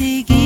seguir.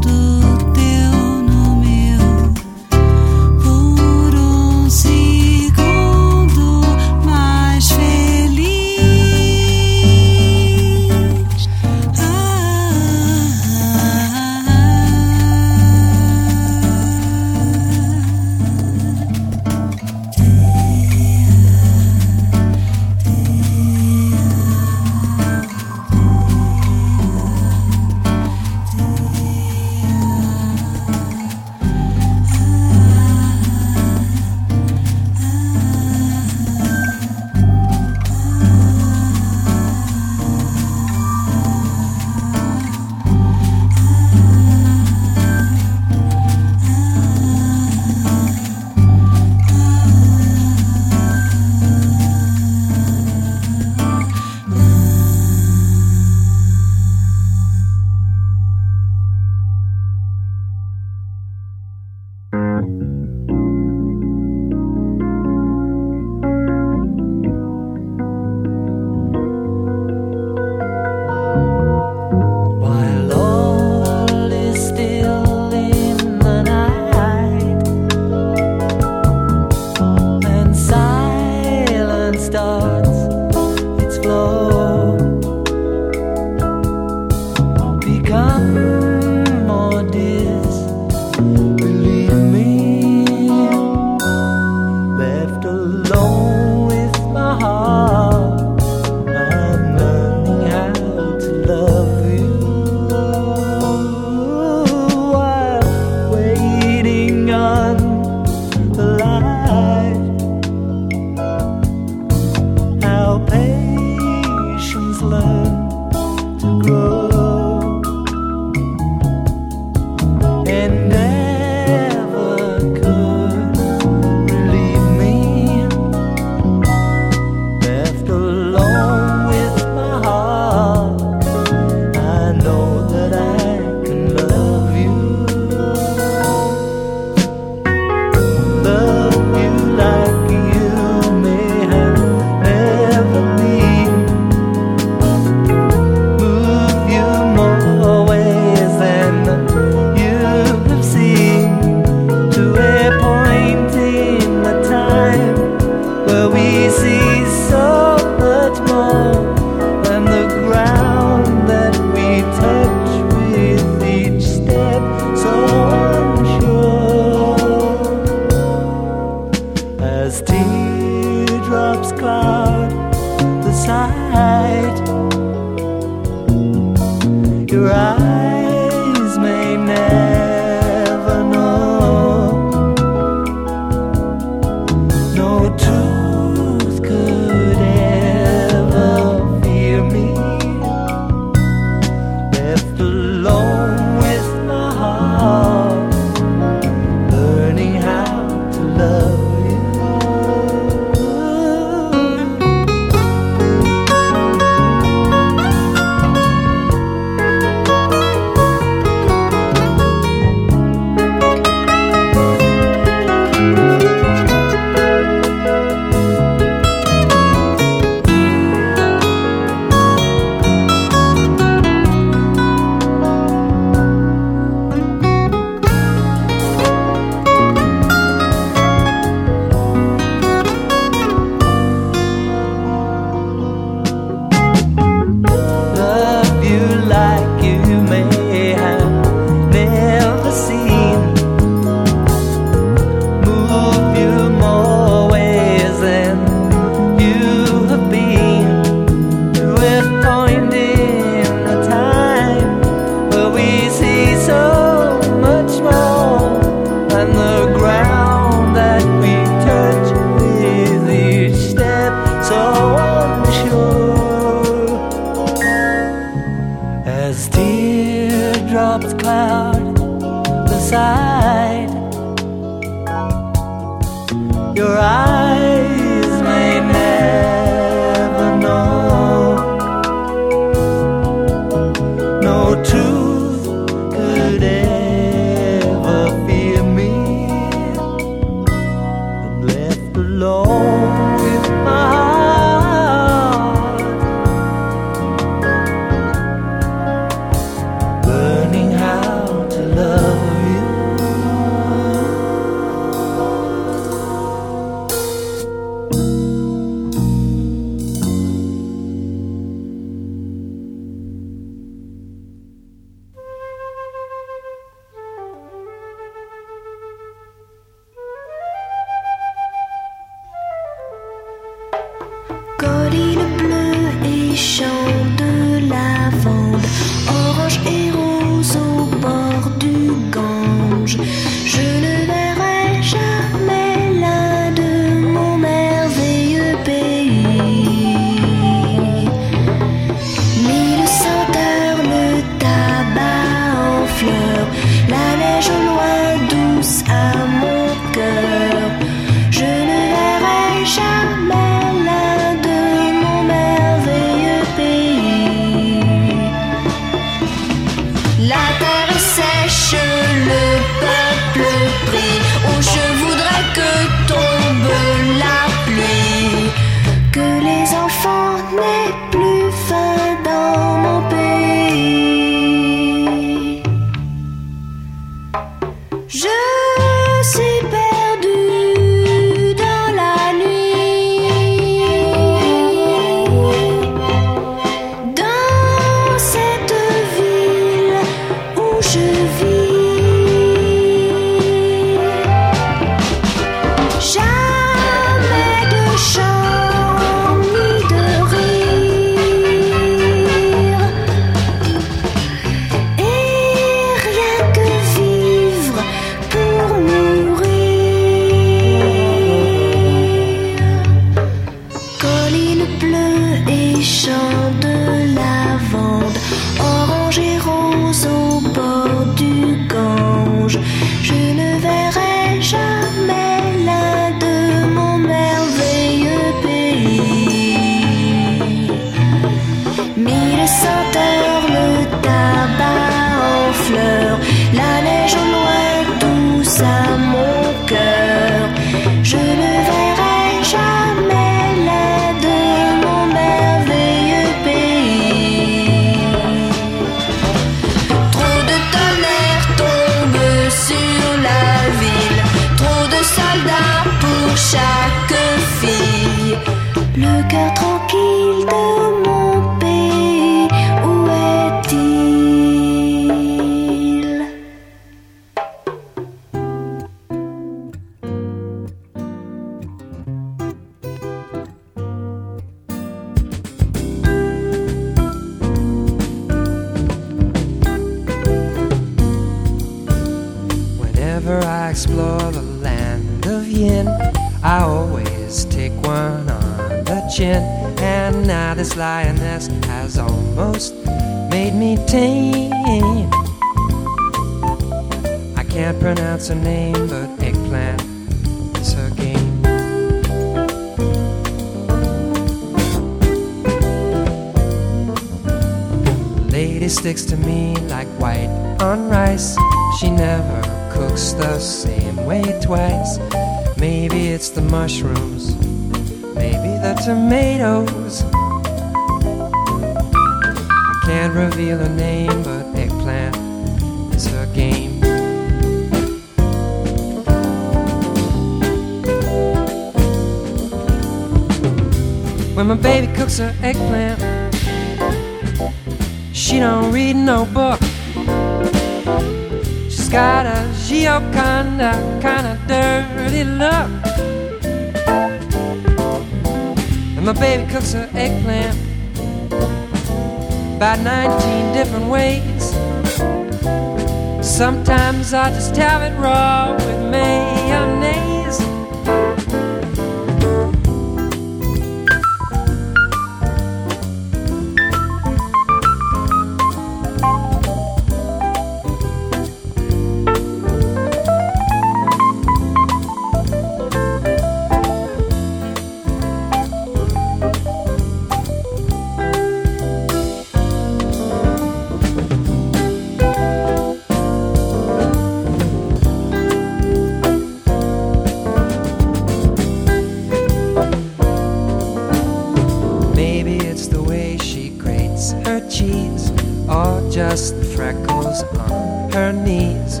on her knees.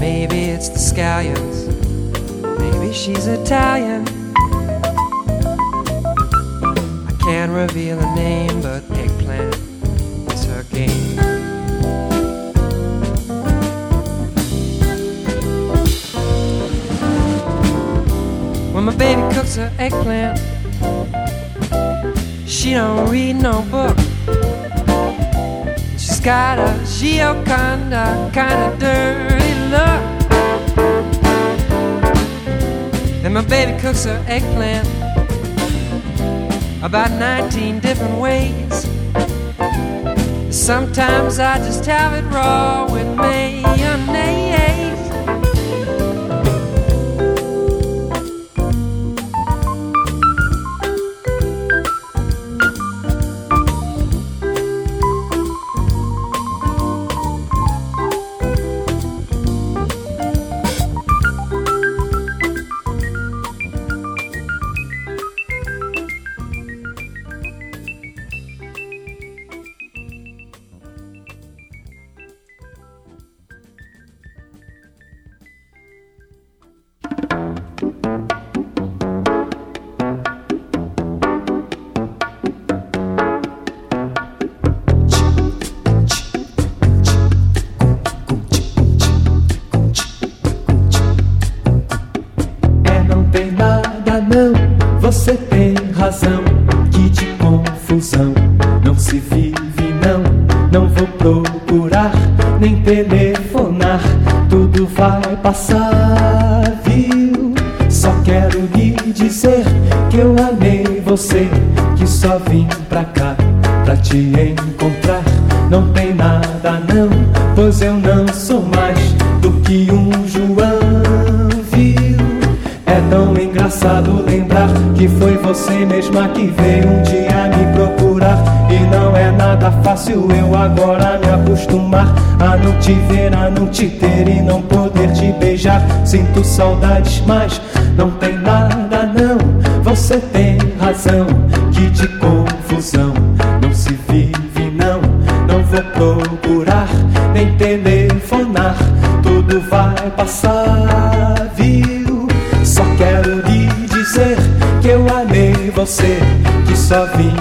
Maybe it's the scallions, maybe she's Italian. I can't reveal a name, but eggplant is her game. When my baby cooks her eggplant, she don't read no book. She's got a Gioconda kind of dirty look. And my baby cooks her eggplant about 19 different ways. Sometimes I just have it raw with mayonnaise. saudades, mas não tem nada não. Você tem razão, que de confusão não se vive não. Não vou procurar nem telefonar, tudo vai passar, viu? Só quero lhe dizer que eu amei você, que só vim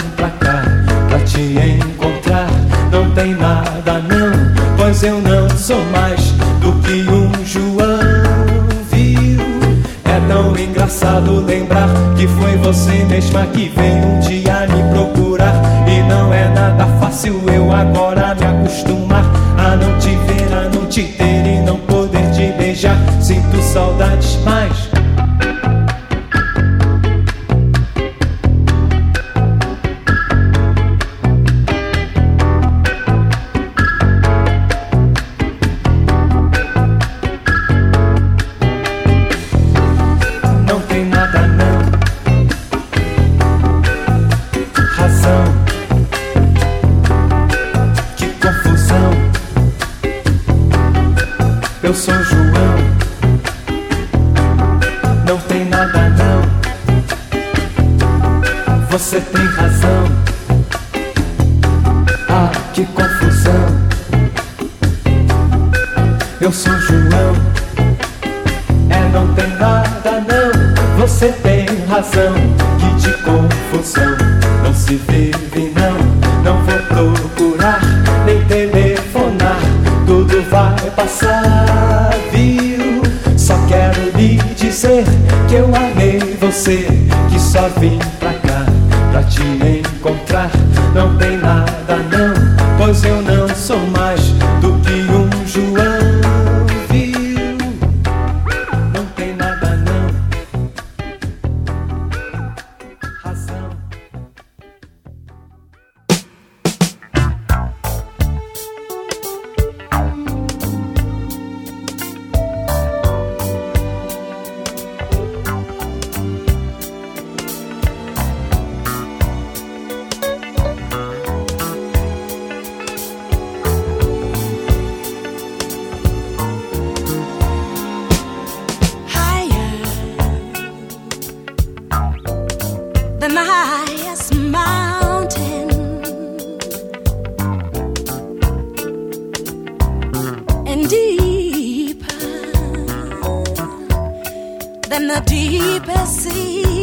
lembrar que foi você mesma que veio um dia me procurar. E não é nada fácil eu agora than the deepest sea.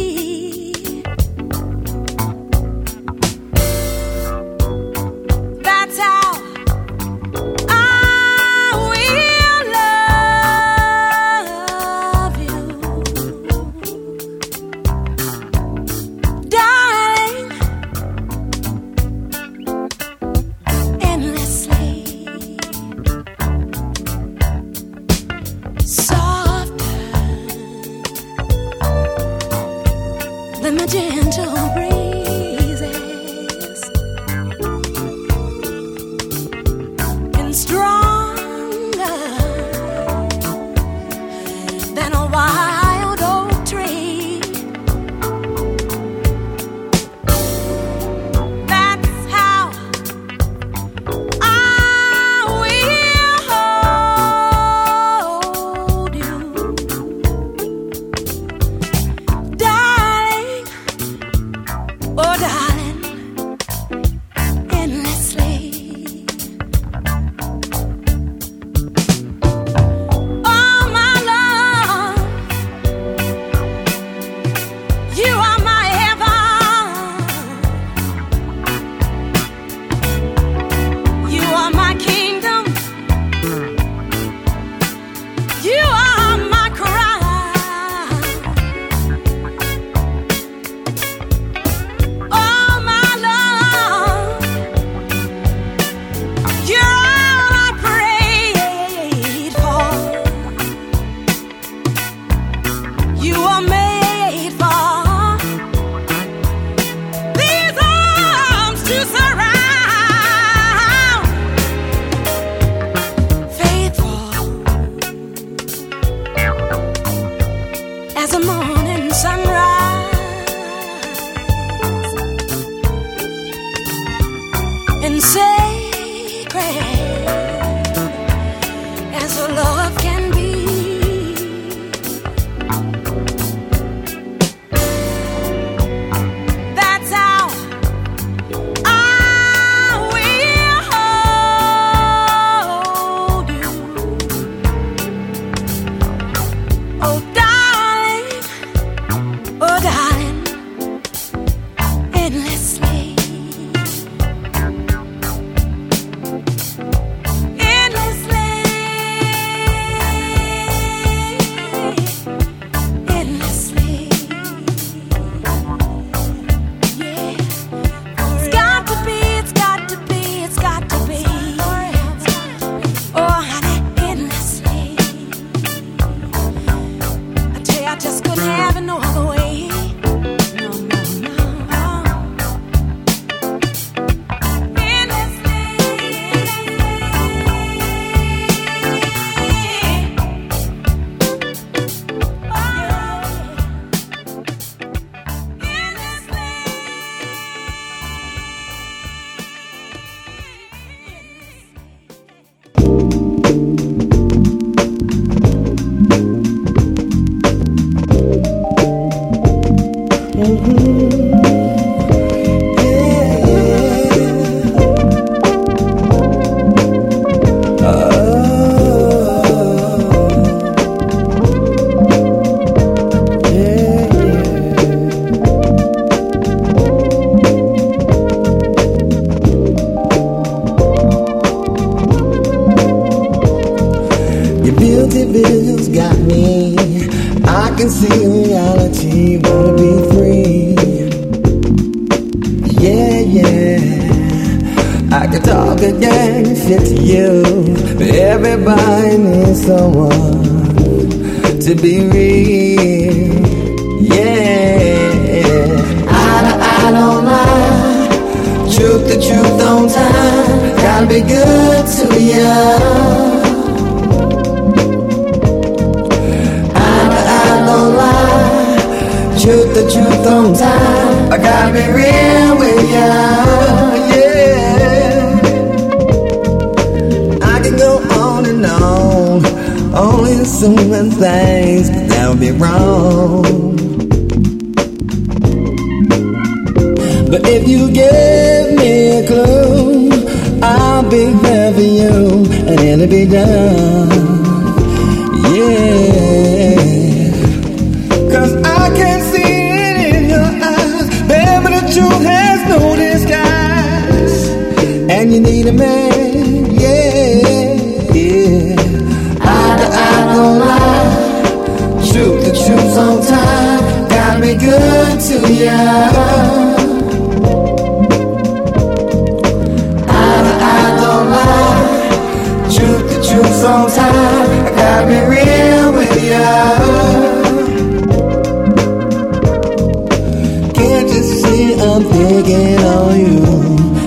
I'm digging on you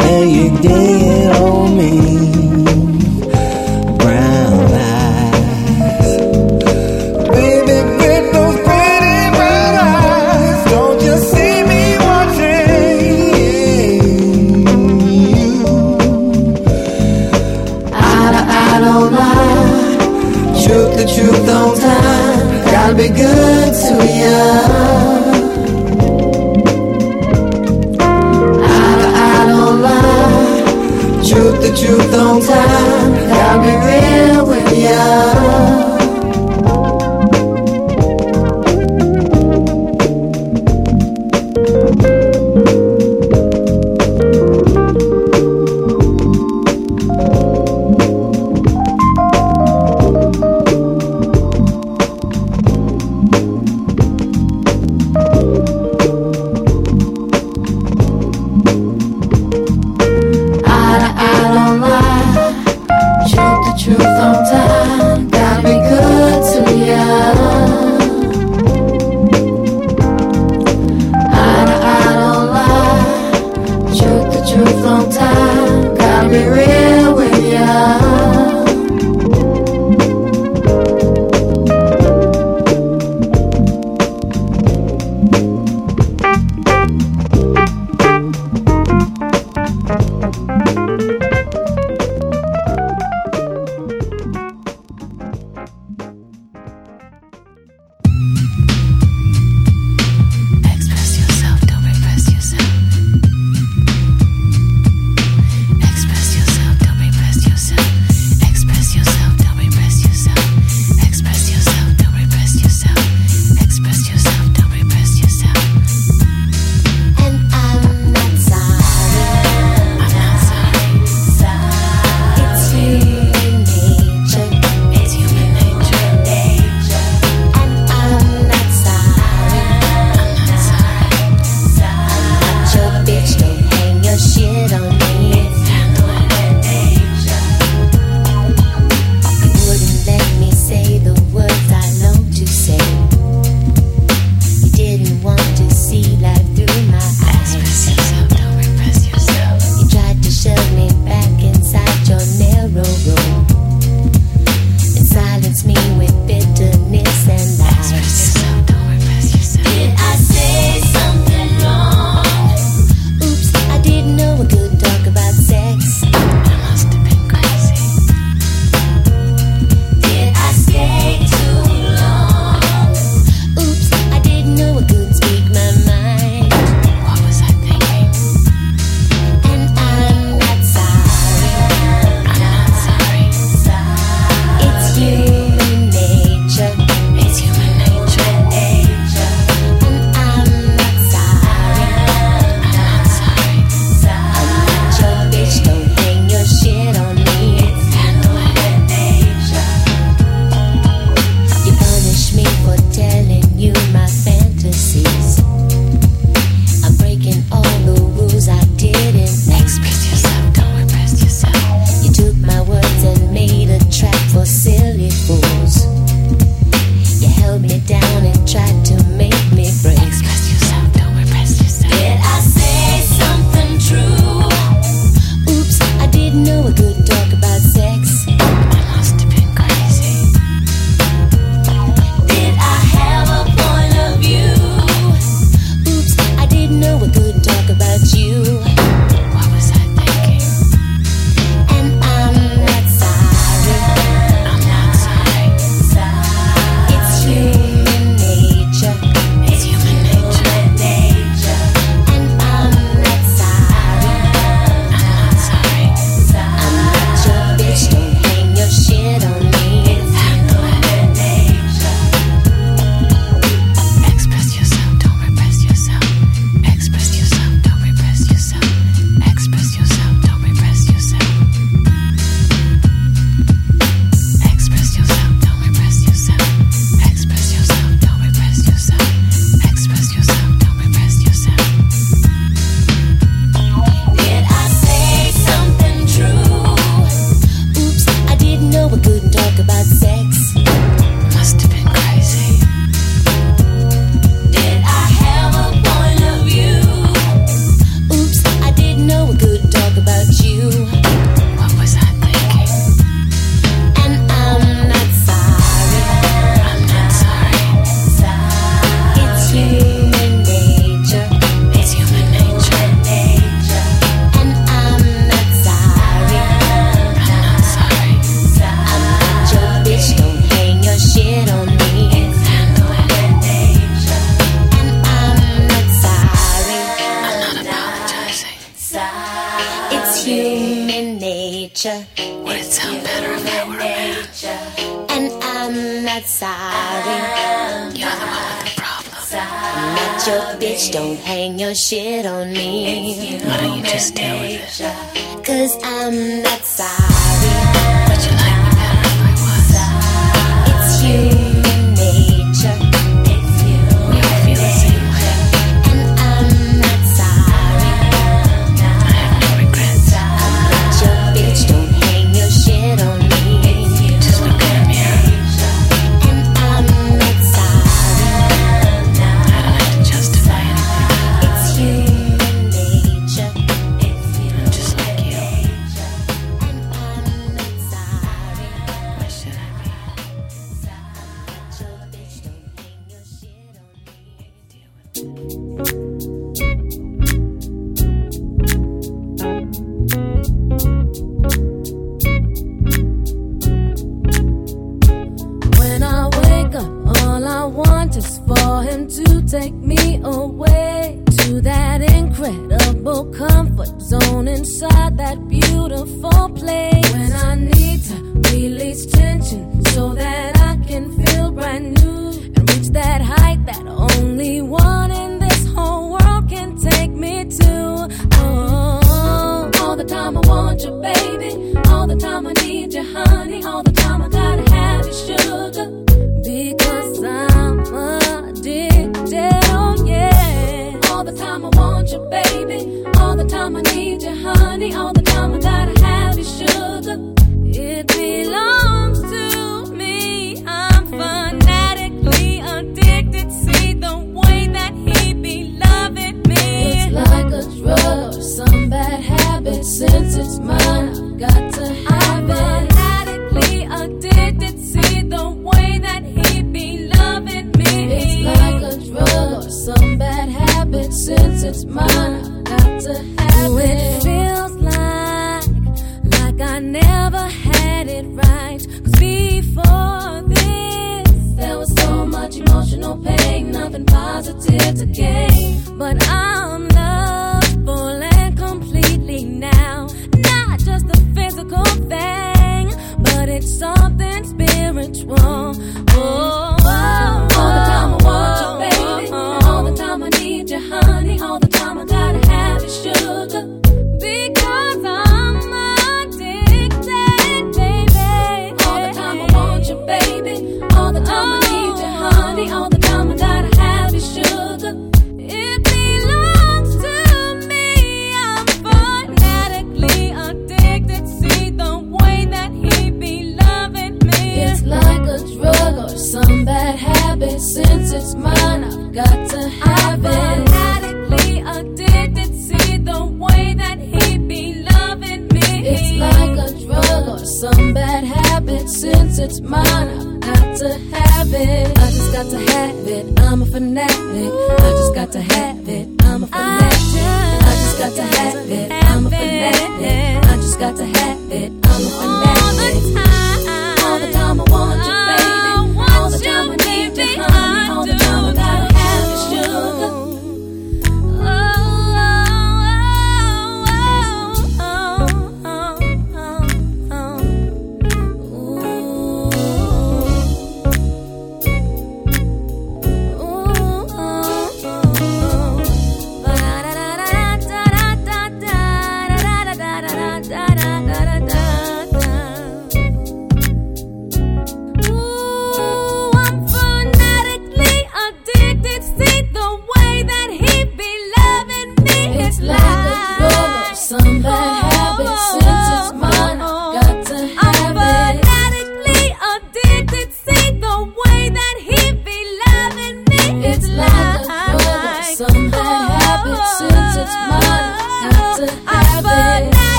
and you digging you don't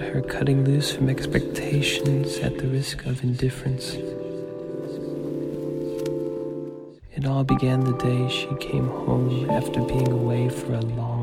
her, cutting loose from expectations at the risk of indifference. It all began the day she came home after being away for a long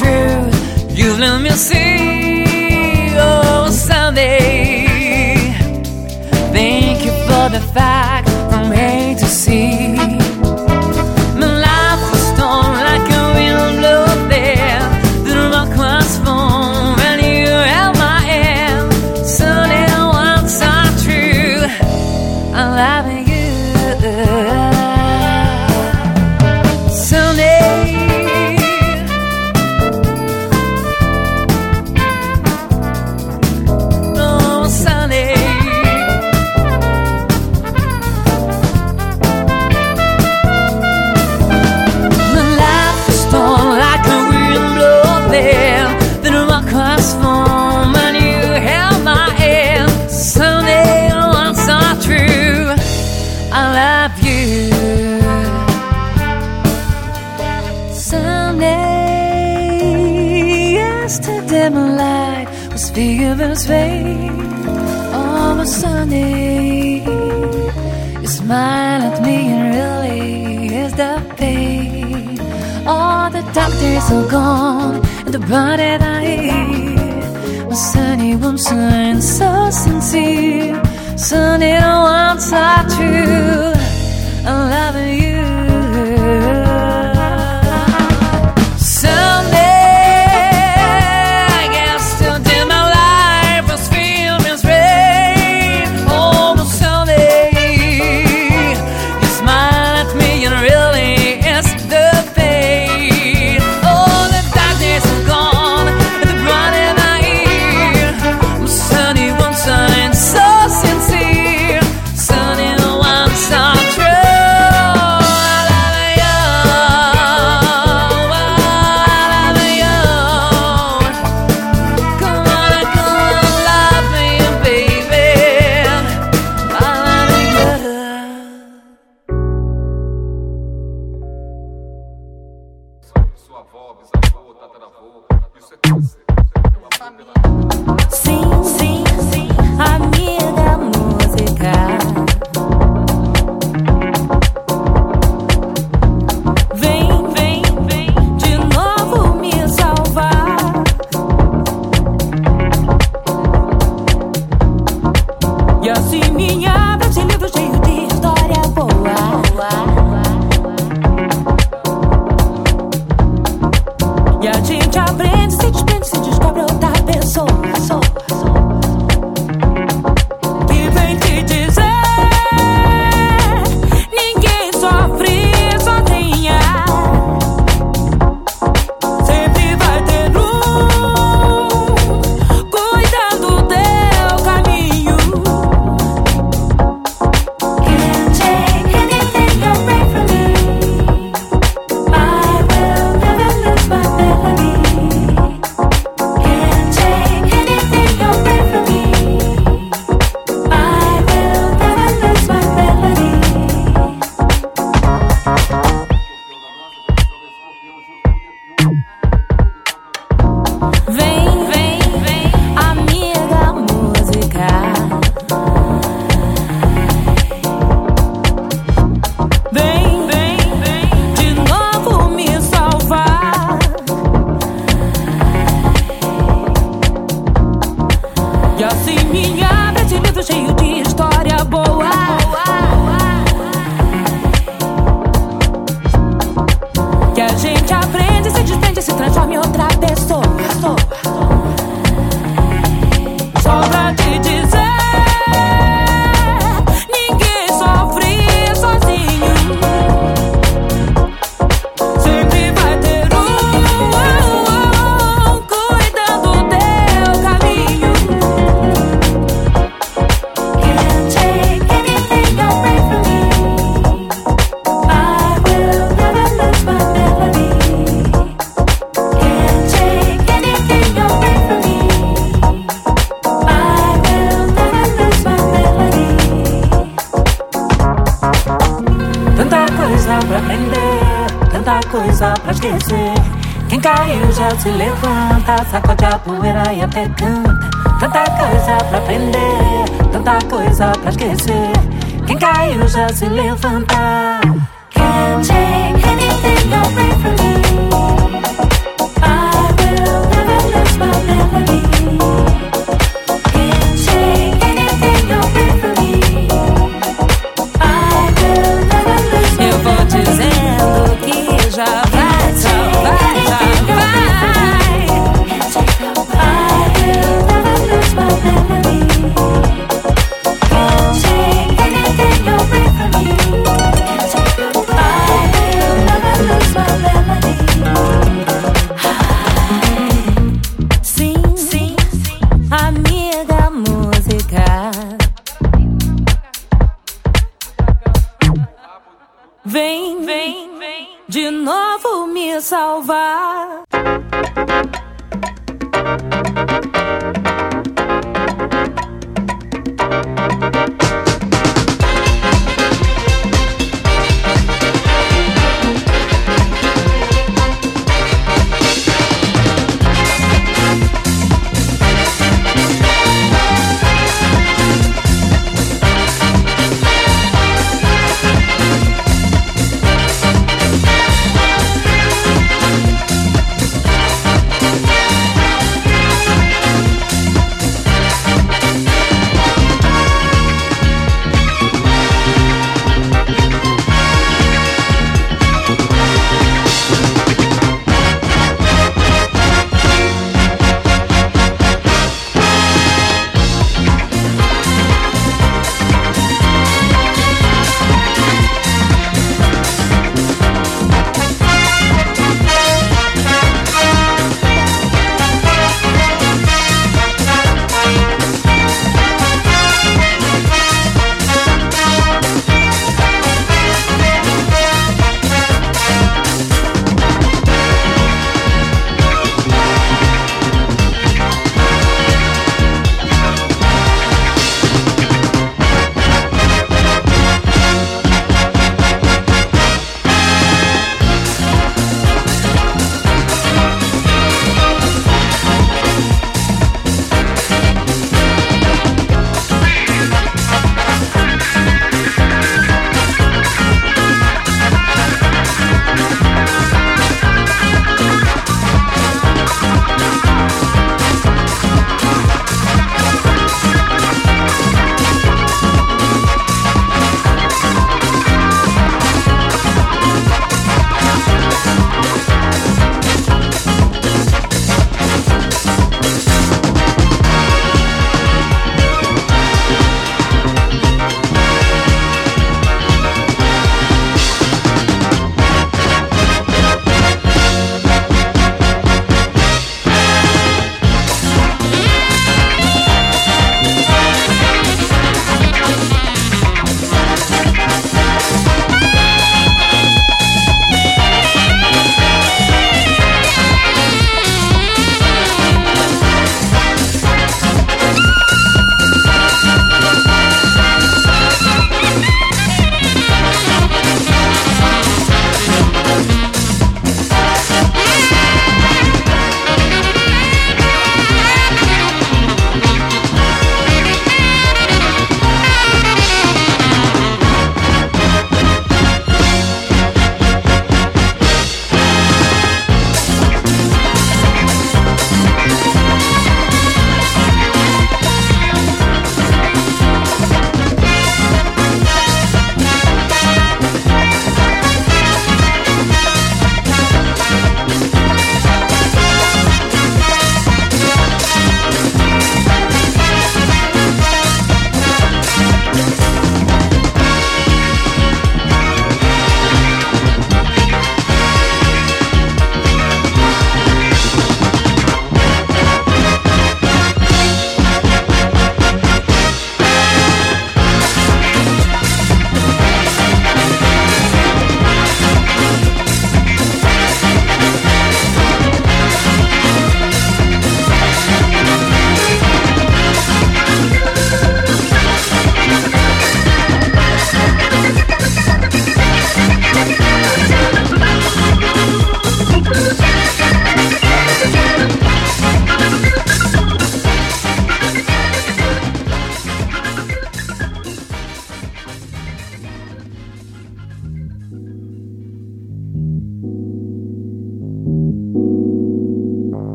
true. You let me see, oh Sunday. Thank you for the fight.